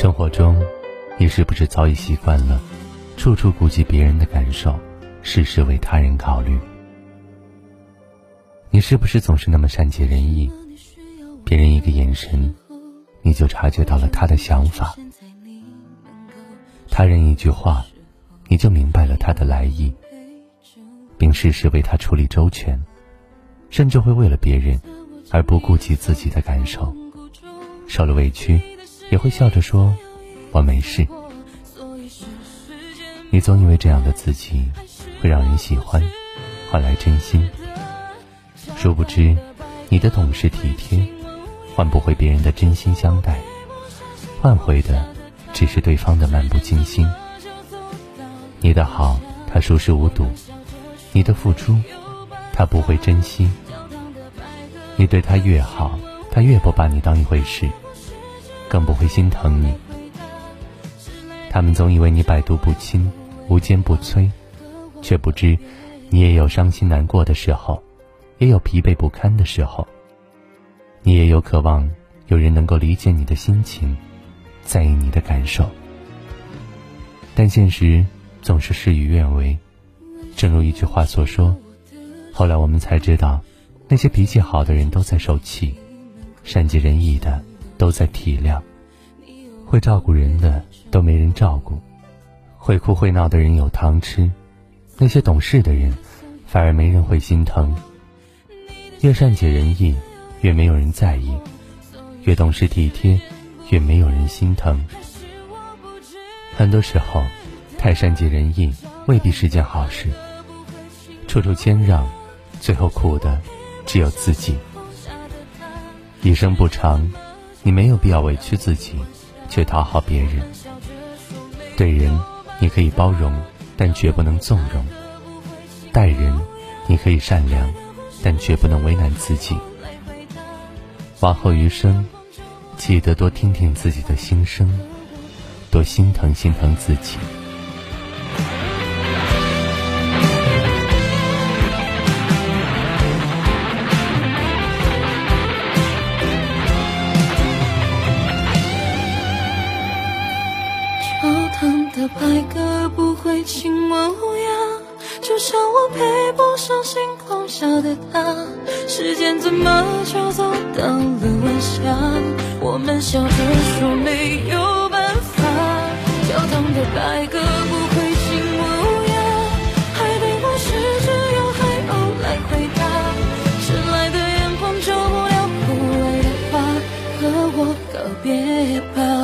生活中，你是不是早已习惯了处处顾及别人的感受，事事为他人考虑？你是不是总是那么善解人意？别人一个眼神，你就察觉到了他的想法；他人一句话，你就明白了他的来意，并事事为他处理周全，甚至会为了别人而不顾及自己的感受，受了委屈。也会笑着说：“我没事。”你总以为这样的自己会让人喜欢，换来真心。殊不知，你的懂事体贴换不回别人的真心相待，换回的只是对方的漫不经心。你的好，他熟视无睹；你的付出，他不会珍惜。你对他越好，他越不把你当一回事。更不会心疼你。他们总以为你百毒不侵、无坚不摧，却不知你也有伤心难过的时候，也有疲惫不堪的时候。你也有渴望有人能够理解你的心情，在意你的感受。但现实总是事与愿违。正如一句话所说：“后来我们才知道，那些脾气好的人都在受气，善解人意的。”都在体谅，会照顾人的都没人照顾，会哭会闹的人有糖吃，那些懂事的人反而没人会心疼。越善解人意，越没有人在意；越懂事体贴，越没有人心疼。很多时候，太善解人意未必是件好事，处处谦让，最后苦的只有自己。一生不长。你没有必要委屈自己，去讨好别人。对人，你可以包容，但绝不能纵容；待人，你可以善良，但绝不能为难自己。往后余生，记得多听听自己的心声，多心疼心疼自己。的白鸽不会亲吻乌鸦，就像我配不上星空下的他。时间怎么就走到了晚霞？我们笑着说没有办法。教堂的白鸽不会亲吻乌鸦，海底故事只有海鸥来回答。迟来的眼光救不了枯萎的花，和我告别吧。